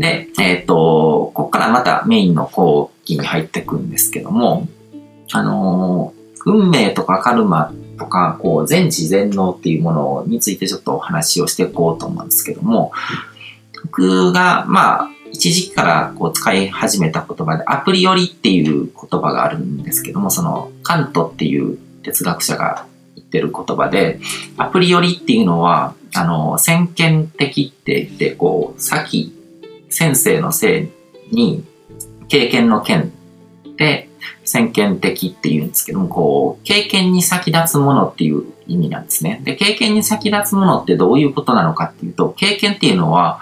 で、えっ、と、ここからまたメインの講義に入っていくんですけども、あの運命とかカルマとか、こう、全知全能っていうものについてちょっとお話をしていこうと思うんですけども、僕が、まあ、一時期からこう使い始めた言葉で、アプリよりっていう言葉があるんですけども、その、カントっていう哲学者が言ってる言葉で、アプリよりっていうのは、あの、先見的って言って、こう、先、先生のせいに、経験の剣で、先見的って言うんですけども、こう、経験に先立つものっていう意味なんですね。で、経験に先立つものってどういうことなのかっていうと、経験っていうのは、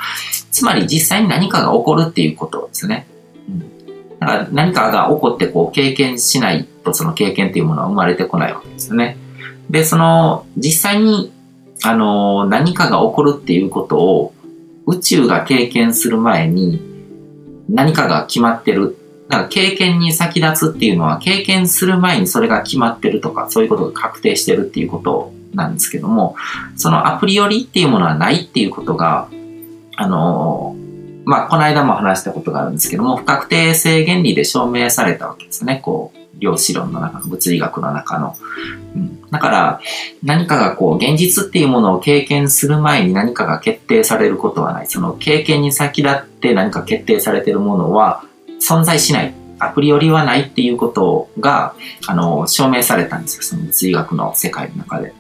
つまり実際に何かが起こるっていうことですね。うん。だから何かが起こってこう経験しないとその経験っていうものは生まれてこないわけですよね。で、その実際にあの何かが起こるっていうことを宇宙が経験する前に何かが決まってる。だから経験に先立つっていうのは経験する前にそれが決まってるとかそういうことが確定してるっていうことなんですけども、そのアプリよりっていうものはないっていうことがあの、まあ、この間も話したことがあるんですけども、不確定性原理で証明されたわけですね。こう、量子論の中の、物理学の中の。うん、だから、何かがこう、現実っていうものを経験する前に何かが決定されることはない。その経験に先立って何か決定されてるものは存在しない。アプリよりはないっていうことが、あの、証明されたんですよ。その物理学の世界の中で。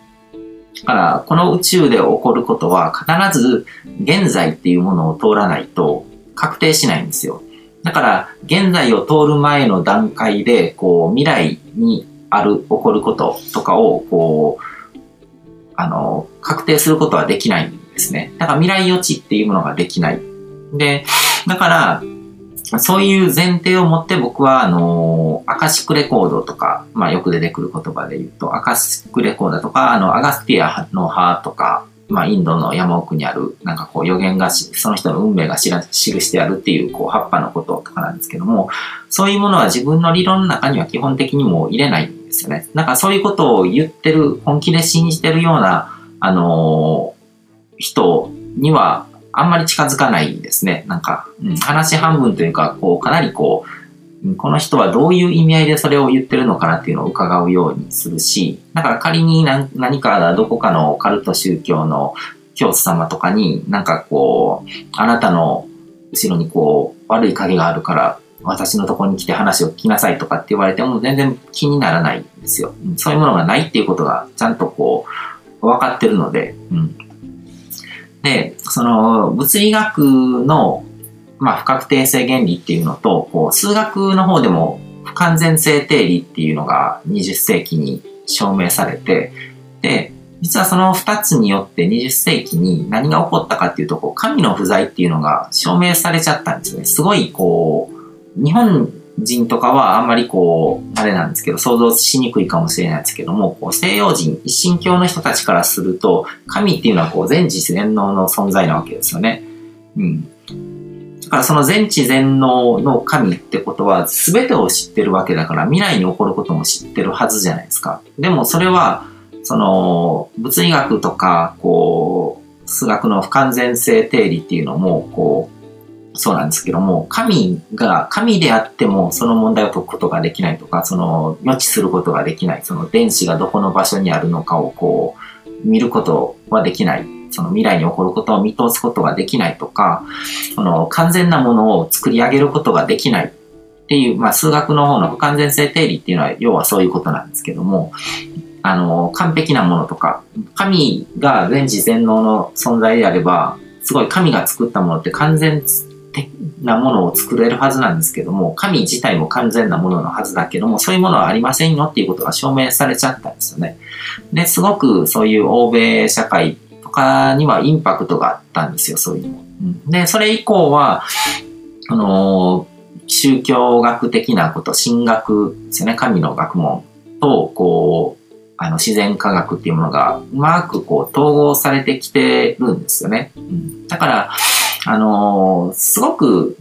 だから、この宇宙で起こることは必ず現在っていうものを通らないと確定しないんですよ。だから、現在を通る前の段階で、こう、未来にある、起こることとかを、こう、あの、確定することはできないんですね。だから未来予知っていうものができない。で、だから、そういう前提を持って僕は、あの、アカシックレコードとか、まあよく出てくる言葉で言うと、アカシックレコードとか、あの、アガスティアの葉とか、まあインドの山奥にある、なんかこう予言がその人の運命が記してあるっていう、こう葉っぱのこととかなんですけども、そういうものは自分の理論の中には基本的にも入れないんですよね。なんかそういうことを言ってる、本気で信じてるような、あのー、人には、あんまり近づかないんですね。なんか、うん、話半分というか、こう、かなりこう、この人はどういう意味合いでそれを言ってるのかなっていうのを伺うようにするし、だから仮に何何かどこかのカルト宗教の教祖様とかになんかこう、あなたの後ろにこう、悪い影があるから私のところに来て話を聞きなさいとかって言われても全然気にならないんですよ。そういうものがないっていうことがちゃんとこう、分かってるので、うん、で、その物理学の、まあ、不確定性原理っていうのと、こう数学の方でも不完全性定理っていうのが20世紀に証明されて、で、実はその2つによって20世紀に何が起こったかっていうと、こう神の不在っていうのが証明されちゃったんですね。すごいこう、日本人とかはあんまりこう、あれなんですけど、想像しにくいかもしれないですけども、こう西洋人、一神教の人たちからすると、神っていうのはこう全知全能の存在なわけですよね。うん。だからその全知全能の神ってことは全てを知ってるわけだから未来に起こることも知ってるはずじゃないですか。でもそれは、その物理学とか、こう、数学の不完全性定理っていうのも、こう、そうなんですけども、神が、神であってもその問題を解くことができないとか、その予知することができない、その電子がどこの場所にあるのかをこう、見ることはできない。その未来に起こることを見通すことができないとか、その完全なものを作り上げることができないっていう、まあ数学の方の不完全性定理っていうのは要はそういうことなんですけども、あの、完璧なものとか、神が全知全能の存在であれば、すごい神が作ったものって完全なものを作れるはずなんですけども、神自体も完全なもののはずだけども、そういうものはありませんよっていうことが証明されちゃったんですよね。で、すごくそういう欧米社会家にはインパクトがあったんですよ、そういうの。うん、で、それ以降は、あの宗教学的なこと、神学ですよね、神の学問と、こう、あの、自然科学っていうものがうまくこう統合されてきてるんですよね。うん、だから、あのー、すごく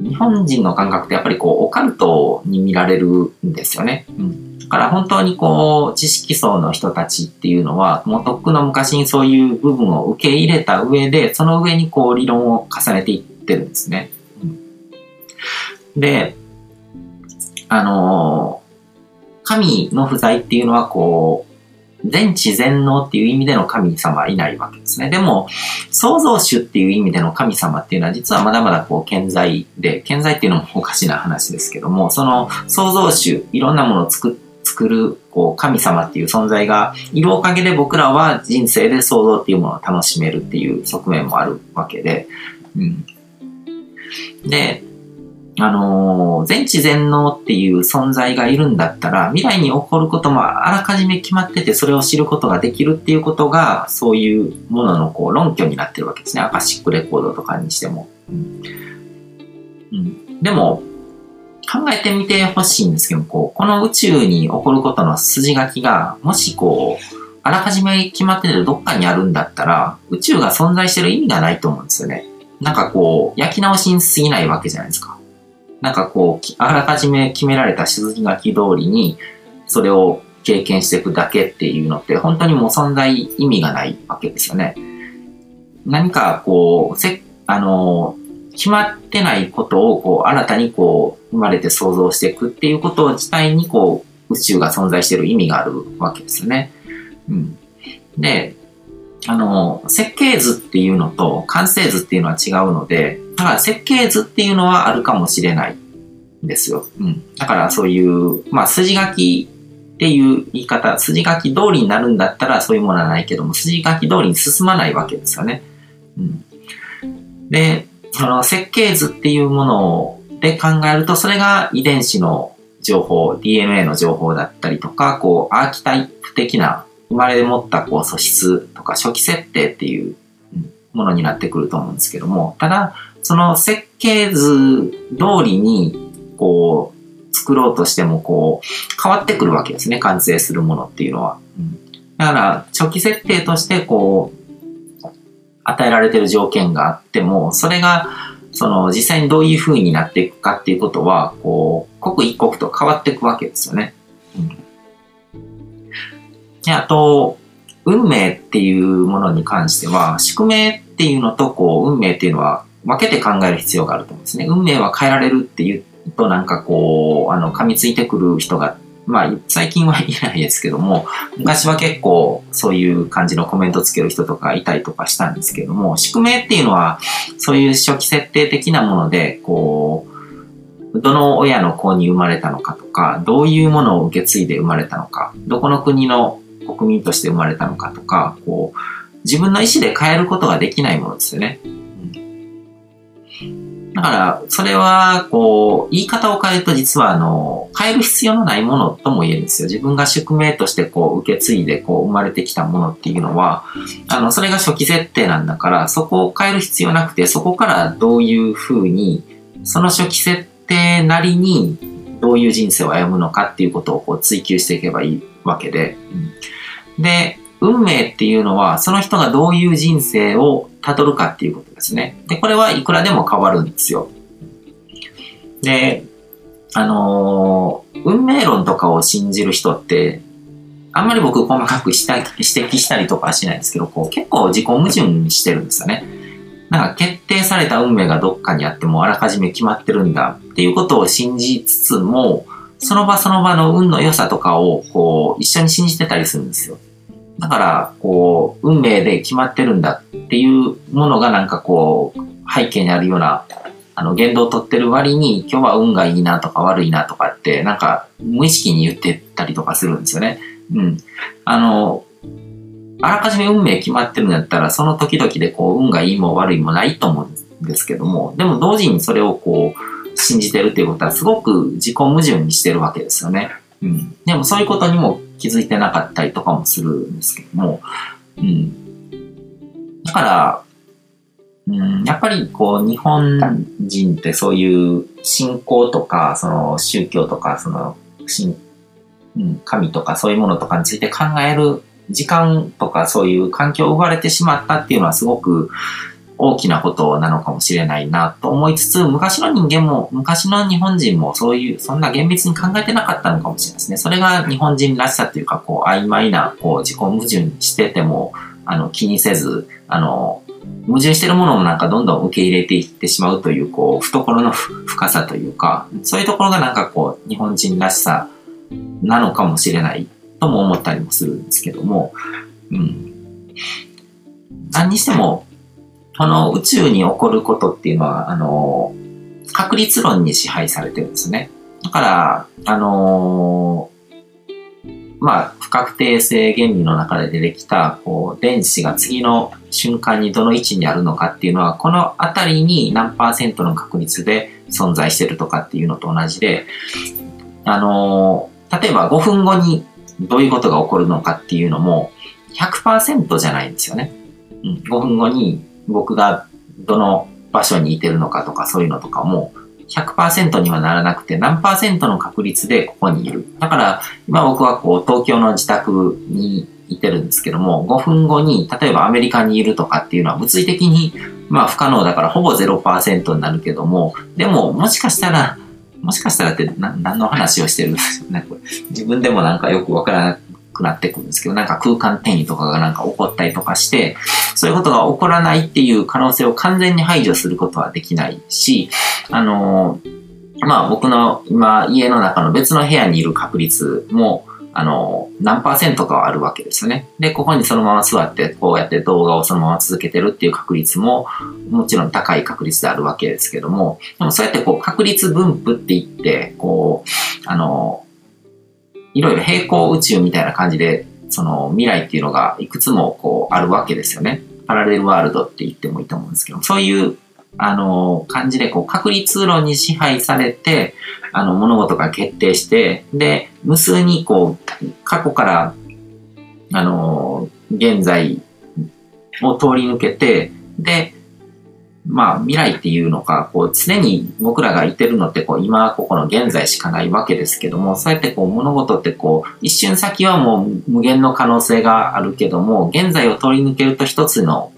日本人の感覚ってやっぱりこう、オカルトに見られるんですよね。うん。だから本当にこう、知識層の人たちっていうのは、もうとっくの昔にそういう部分を受け入れた上で、その上にこう、理論を重ねていっってるんですね。うん、で、あのー、神の不在っていうのはこう、全知全能っていう意味での神様はいないわけですね。でも、創造主っていう意味での神様っていうのは実はまだまだこう健在で、健在っていうのもおかしな話ですけども、その創造主、いろんなものを作作るこう神様っていう存在がいるおかげで僕らは人生で創造っていうものを楽しめるっていう側面もあるわけで、うん。で、あの、全知全能っていう存在がいるんだったら、未来に起こることもあらかじめ決まってて、それを知ることができるっていうことが、そういうもののこう論拠になってるわけですね。アカシックレコードとかにしても。うん、うん、でも、考えてみてほしいんですけどこう、この宇宙に起こることの筋書きが、もしこう、あらかじめ決まっててどっかにあるんだったら、宇宙が存在してる意味がないと思うんですよね。なんかこう、焼き直しに過ぎないわけじゃないですか。なんかこう、あらかじめ決められた筋書き通りに、それを経験していくだけっていうのって、本当にもう存在意味がないわけですよね。何かこう、せ、あの、決まってないことをこう、新たにこう、生まれて想像していくっていうこと自体にこう、宇宙が存在している意味があるわけですよね。うん。で、あの、設計図っていうのと完成図っていうのは違うので、だから設計図っていうのはあるかもしれないんですよ。うん。だからそういう、まあ筋書きっていう言い方、筋書き通りになるんだったらそういうものはないけども、筋書き通りに進まないわけですよね。うん。で、その設計図っていうもので考えると、それが遺伝子の情報、DNA の情報だったりとか、こう、アーキタイプ的な生まれ持ったこう素質とか初期設定っていうものになってくると思うんですけども、ただ、その設計図通りに、こう、作ろうとしても、こう、変わってくるわけですね、完成するものっていうのは。うん、だから、初期設定として、こう、与えられてる条件があっても、それが、その実際にどういう風になっていくかっていうことは、こう、刻一刻と変わっていくわけですよね。うん。で、あと、運命っていうものに関しては、宿命っていうのと、こう、運命っていうのは分けて考える必要があると思うんですね。運命は変えられるっていうと、なんかこう、あの、噛みついてくる人がまあ、最近はいないですけども、昔は結構そういう感じのコメントつける人とかいたりとかしたんですけども、宿命っていうのは、そういう初期設定的なもので、こう、どの親の子に生まれたのかとか、どういうものを受け継いで生まれたのか、どこの国の国民として生まれたのかとか、こう、自分の意思で変えることができないものですよね。だから、それは、こう、言い方を変えると実は、あの、変える必要のないものとも言えるんですよ。自分が宿命としてこう、受け継いでこう、生まれてきたものっていうのは、あの、それが初期設定なんだから、そこを変える必要なくて、そこからどういうふうに、その初期設定なりに、どういう人生を歩むのかっていうことをこう追求していけばいいわけで、うん、で、運命っていうのは、その人がどういう人生を辿るかっていうことですね。で、これはいくらでも変わるんですよ。で、あのー、運命論とかを信じる人って、あんまり僕細かくした 指摘したりとかはしないんですけど、こう結構自己矛盾してるんですよね。なんか決定された運命がどっかにあってもあらかじめ決まってるんだっていうことを信じつつも、その場その場の運の良さとかをこう一緒に信じてたりするんですよ。だから、こう、運命で決まってるんだっていうものがなんかこう、背景にあるような、あの、言動をとってる割に、今日は運がいいなとか悪いなとかって、なんか、無意識に言ってたりとかするんですよね。うん。あの、あらかじめ運命決まってるんだったら、その時々でこう、運がいいも悪いもないと思うんですけども、でも同時にそれをこう、信じてるっていうことはすごく自己矛盾にしてるわけですよね。うん。でもそういうことにも気づいてなかったりとかもするんですけども、うん。だから、うん、やっぱりこう日本人ってそういう信仰とか、その宗教とか、その神、うん、神とかそういうものとかについて考える時間とかそういう環境を奪われてしまったっていうのはすごく大きなことなのかもしれないなと思いつつ、昔の人間も、昔の日本人もそういう、そんな厳密に考えてなかったのかもしれないですね。それが日本人らしさというか、こう、曖昧な、こう、自己矛盾してても、あの、気にせず、あの、矛盾してるものもなんかどんどん受け入れていってしまうという、こう、懐の深さというか、そういうところがなんかこう、日本人らしさなのかもしれないとも思ったりもするんですけども、うん。何にしても、この宇宙に起こることっていうのは、あの、確率論に支配されてるんですね。だから、あのまあ、不確定性原理の中で出てきた、こう、電子が次の瞬間にどの位置にあるのかっていうのは、このあたりに何パーセントの確率で存在してるとかっていうのと同じで、あの、例えば5分後にどういうことが起こるのかっていうのも100%じゃないんですよね。うん、5分後に僕がどの場所にいてるのかとかそういうのとかも100%にはならなくて何パーセントの確率でここにいる。だから今僕はこう東京の自宅にいてるんですけども5分後に例えばアメリカにいるとかっていうのは物理的にまあ不可能だからほぼ0%になるけどもでももしかしたらもしかしたらって何の話をしてるんですよね。これ自分でもなんかよくわからなくなってくるんですけど、なんか空間転移とかがなんか起こったりとかして、そういうことが起こらないっていう可能性を完全に排除することはできないし、あのまあ僕の今家の中の別の部屋にいる確率も、あの、何パーセントかはあるわけですよね。で、ここにそのまま座って、こうやって動画をそのまま続けてるっていう確率も、もちろん高い確率であるわけですけども、でもそうやってこう確率分布って言って、こう、あの、いろいろ平行宇宙みたいな感じで、その未来っていうのがいくつもこうあるわけですよね。パラレルワールドって言ってもいいと思うんですけど、そういうあの感じでこう確率論に支配されて、あの物事が決定して、で、無数にこう過去からあの現在を通り抜けて、で、まあ未来っていうのか、こう常に僕らがいてるのってこう今ここの現在しかないわけですけども、そうやってこう物事ってこう一瞬先はもう無限の可能性があるけども、現在を通り抜けると一つの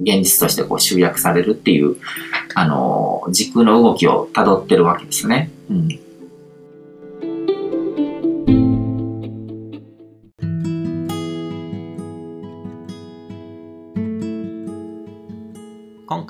現実としてこう集約されるっていう、あの、時空の動きを辿ってるわけですね。うん。